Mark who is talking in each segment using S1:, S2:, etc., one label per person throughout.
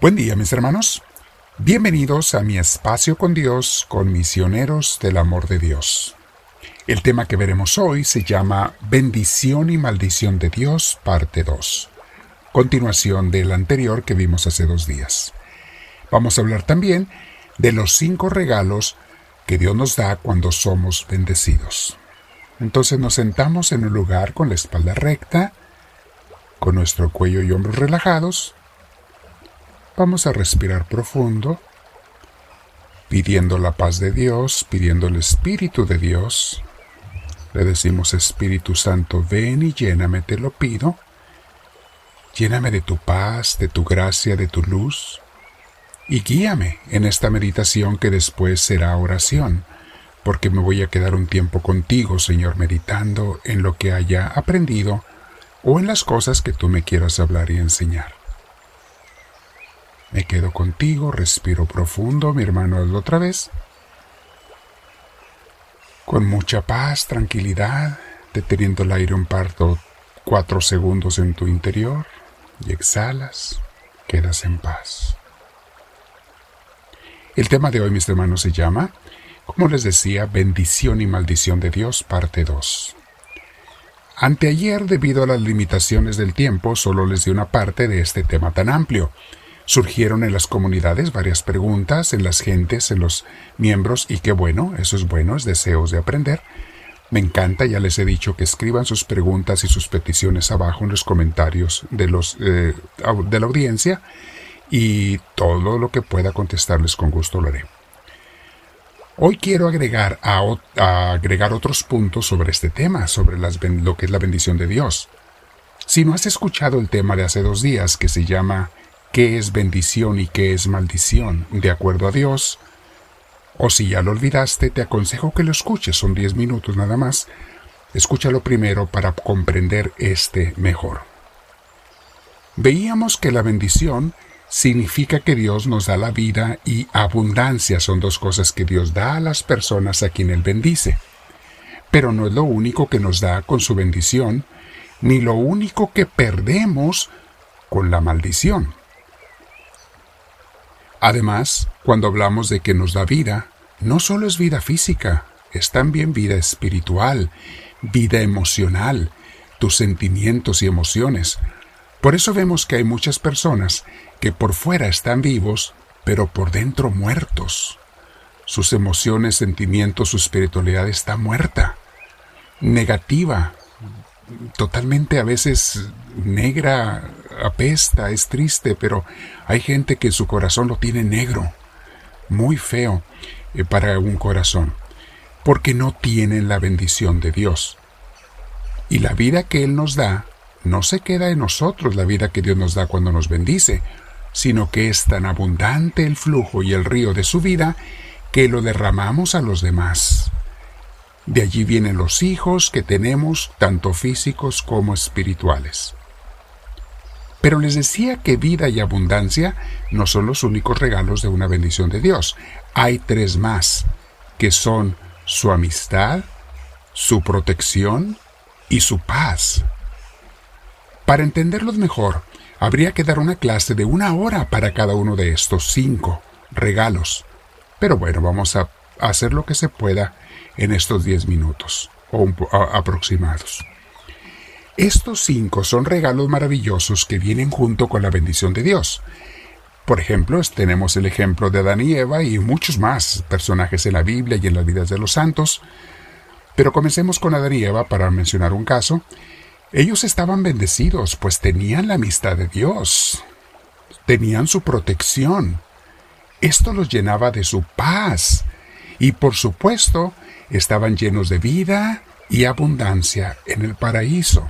S1: Buen día mis hermanos. Bienvenidos a mi espacio con Dios con misioneros del amor de Dios. El tema que veremos hoy se llama Bendición y maldición de Dios, parte 2. Continuación del anterior que vimos hace dos días. Vamos a hablar también de los cinco regalos que Dios nos da cuando somos bendecidos. Entonces nos sentamos en un lugar con la espalda recta, con nuestro cuello y hombros relajados, Vamos a respirar profundo, pidiendo la paz de Dios, pidiendo el Espíritu de Dios. Le decimos, Espíritu Santo, ven y lléname, te lo pido. Lléname de tu paz, de tu gracia, de tu luz, y guíame en esta meditación que después será oración, porque me voy a quedar un tiempo contigo, Señor, meditando en lo que haya aprendido o en las cosas que tú me quieras hablar y enseñar. Me quedo contigo, respiro profundo, mi hermano, hazlo otra vez. Con mucha paz, tranquilidad, deteniendo el aire un parto cuatro segundos en tu interior y exhalas, quedas en paz. El tema de hoy, mis hermanos, se llama, como les decía, bendición y maldición de Dios, parte 2. Anteayer, debido a las limitaciones del tiempo, solo les di una parte de este tema tan amplio, Surgieron en las comunidades varias preguntas, en las gentes, en los miembros, y qué bueno, eso es bueno, es deseos de aprender. Me encanta, ya les he dicho que escriban sus preguntas y sus peticiones abajo en los comentarios de, los, eh, de la audiencia y todo lo que pueda contestarles con gusto lo haré. Hoy quiero agregar, agregar otros puntos sobre este tema, sobre las, lo que es la bendición de Dios. Si no has escuchado el tema de hace dos días que se llama qué es bendición y qué es maldición, de acuerdo a Dios. O si ya lo olvidaste, te aconsejo que lo escuches, son diez minutos nada más. Escúchalo primero para comprender este mejor. Veíamos que la bendición significa que Dios nos da la vida y abundancia son dos cosas que Dios da a las personas a quien Él bendice. Pero no es lo único que nos da con su bendición, ni lo único que perdemos con la maldición. Además, cuando hablamos de que nos da vida, no solo es vida física, es también vida espiritual, vida emocional, tus sentimientos y emociones. Por eso vemos que hay muchas personas que por fuera están vivos, pero por dentro muertos. Sus emociones, sentimientos, su espiritualidad está muerta, negativa, totalmente a veces negra, apesta, es triste, pero hay gente que su corazón lo tiene negro, muy feo eh, para un corazón, porque no tienen la bendición de Dios. Y la vida que Él nos da no se queda en nosotros, la vida que Dios nos da cuando nos bendice, sino que es tan abundante el flujo y el río de su vida que lo derramamos a los demás. De allí vienen los hijos que tenemos, tanto físicos como espirituales. Pero les decía que vida y abundancia no son los únicos regalos de una bendición de Dios. Hay tres más, que son su amistad, su protección y su paz. Para entenderlos mejor, habría que dar una clase de una hora para cada uno de estos cinco regalos. Pero bueno, vamos a hacer lo que se pueda en estos diez minutos o aproximados. Estos cinco son regalos maravillosos que vienen junto con la bendición de Dios. Por ejemplo, tenemos el ejemplo de Adán y Eva y muchos más personajes en la Biblia y en las vidas de los santos. Pero comencemos con Adán y Eva para mencionar un caso. Ellos estaban bendecidos, pues tenían la amistad de Dios, tenían su protección. Esto los llenaba de su paz y por supuesto estaban llenos de vida y abundancia en el paraíso.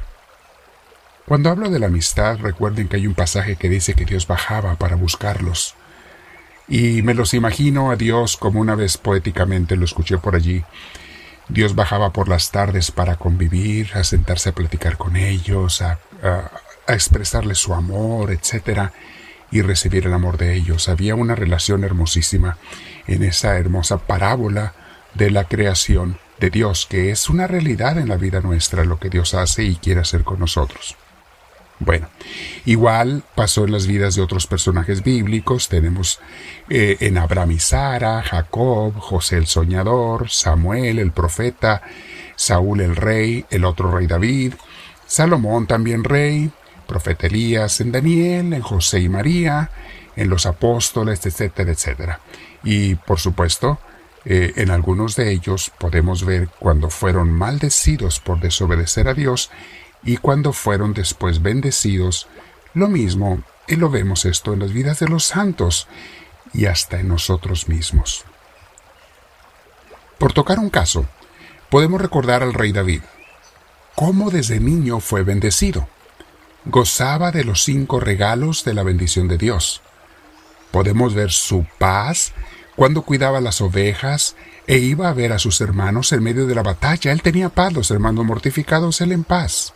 S1: Cuando hablo de la amistad, recuerden que hay un pasaje que dice que Dios bajaba para buscarlos. Y me los imagino a Dios como una vez poéticamente lo escuché por allí. Dios bajaba por las tardes para convivir, a sentarse a platicar con ellos, a, expresarles su amor, etc. y recibir el amor de ellos. Había una relación hermosísima en esa hermosa parábola de la creación de Dios, que es una realidad en la vida nuestra, lo que Dios hace y quiere hacer con nosotros. Bueno, igual pasó en las vidas de otros personajes bíblicos. Tenemos eh, en Abraham y Sara, Jacob, José el soñador, Samuel el profeta, Saúl el rey, el otro rey David, Salomón también rey, profeta Elías en Daniel, en José y María, en los apóstoles, etcétera, etcétera. Y por supuesto, eh, en algunos de ellos podemos ver cuando fueron maldecidos por desobedecer a Dios y cuando fueron después bendecidos, lo mismo, y lo vemos esto en las vidas de los santos y hasta en nosotros mismos. Por tocar un caso, podemos recordar al rey David, cómo desde niño fue bendecido. Gozaba de los cinco regalos de la bendición de Dios. Podemos ver su paz cuando cuidaba las ovejas e iba a ver a sus hermanos en medio de la batalla. Él tenía paz, los hermanos mortificados, él en paz.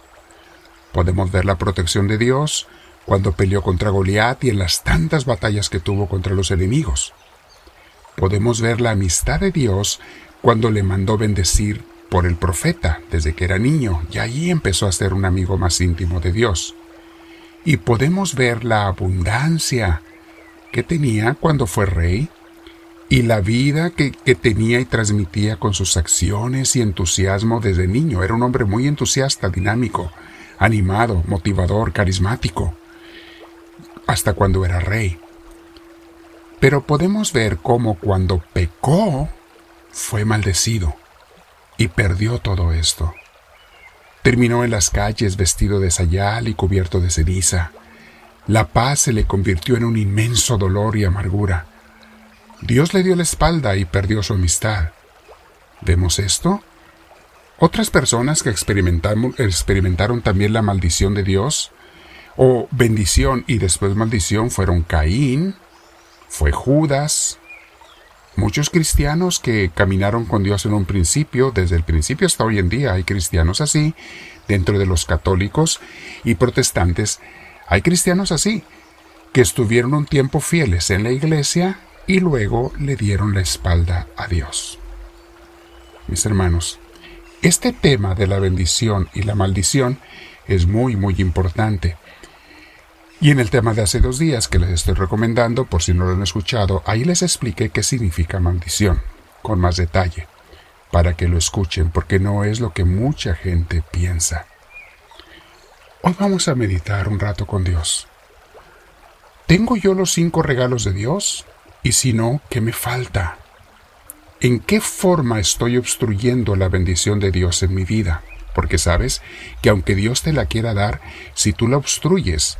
S1: Podemos ver la protección de Dios cuando peleó contra Goliat y en las tantas batallas que tuvo contra los enemigos. Podemos ver la amistad de Dios cuando le mandó bendecir por el profeta desde que era niño y allí empezó a ser un amigo más íntimo de Dios. Y podemos ver la abundancia que tenía cuando fue rey y la vida que, que, tenía y transmitía con sus acciones y entusiasmo desde niño. Era un hombre muy entusiasta, dinámico, animado, motivador, carismático, hasta cuando era rey. Pero podemos ver cómo cuando pecó, fue maldecido y perdió todo esto. Terminó en las calles vestido de sayal y cubierto de ceniza. La paz se le convirtió en un inmenso dolor y amargura. Dios le dio la espalda y perdió su amistad. ¿Vemos esto? Otras personas que experimentaron también la maldición de Dios, o bendición y después maldición, fueron Caín, fue Judas, muchos cristianos que caminaron con Dios en un principio, desde el principio hasta hoy en día hay cristianos así, dentro de los católicos y protestantes, hay cristianos así, que estuvieron un tiempo fieles en la iglesia y luego le dieron la espalda a Dios. Mis hermanos, este tema de la bendición y la maldición es muy, muy importante. Y en el tema de hace dos días que les estoy recomendando, por si no lo han escuchado, ahí les expliqué qué significa maldición, con más detalle, para que lo escuchen, porque no es lo que mucha gente piensa. Hoy vamos a meditar un rato con Dios. ¿Tengo yo los cinco regalos de Dios? Y si no, ¿qué me falta? ¿En qué forma estoy obstruyendo la bendición de Dios en mi vida? Porque sabes que aunque Dios te la quiera dar, si tú la obstruyes,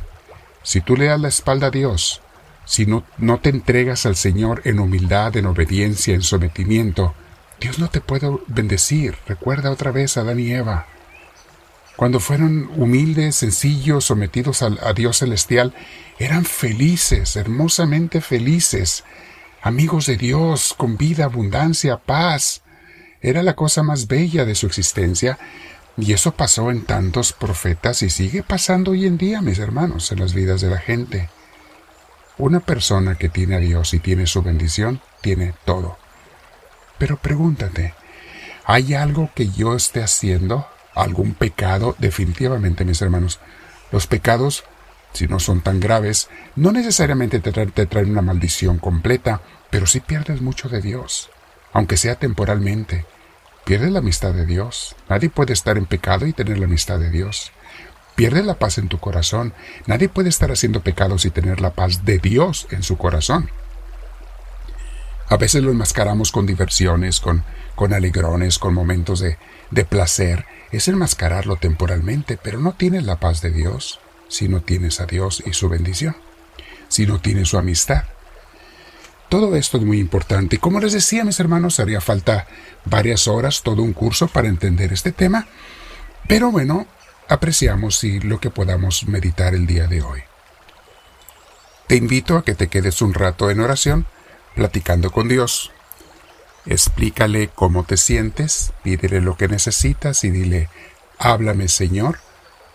S1: si tú le das la espalda a Dios, si no, no te entregas al Señor en humildad, en obediencia, en sometimiento, Dios no te puede bendecir. Recuerda otra vez a Adán y Eva. Cuando fueron humildes, sencillos, sometidos a, a Dios celestial, eran felices, hermosamente felices, amigos de Dios, con vida, abundancia, paz. Era la cosa más bella de su existencia, y eso pasó en tantos profetas y sigue pasando hoy en día, mis hermanos, en las vidas de la gente. Una persona que tiene a Dios y tiene su bendición, tiene todo. Pero pregúntate, ¿hay algo que yo esté haciendo? ¿Algún pecado? Definitivamente, mis hermanos. Los pecados si no son tan graves, no necesariamente te, traen una maldición completa, pero sí pierdes mucho de Dios, aunque sea temporalmente. Pierdes la amistad de Dios. Nadie puede estar en pecado y tener la amistad de Dios. Pierdes la paz en tu corazón. Nadie puede estar haciendo pecados y tener la paz de Dios en su corazón. A veces lo enmascaramos con diversiones, con, con alegrones, con momentos de, de placer. Es enmascararlo temporalmente, pero no tienes la paz de Dios si no tienes a Dios y su bendición, si no tienes su amistad. Todo esto es muy importante. Como les decía, mis hermanos, haría falta varias horas, todo un curso para entender este tema. Pero bueno, apreciamos y lo que podamos meditar el día de hoy. Te invito a que te quedes un rato en oración, platicando con Dios. Explícale cómo te sientes, pídele lo que necesitas y dile, háblame Señor,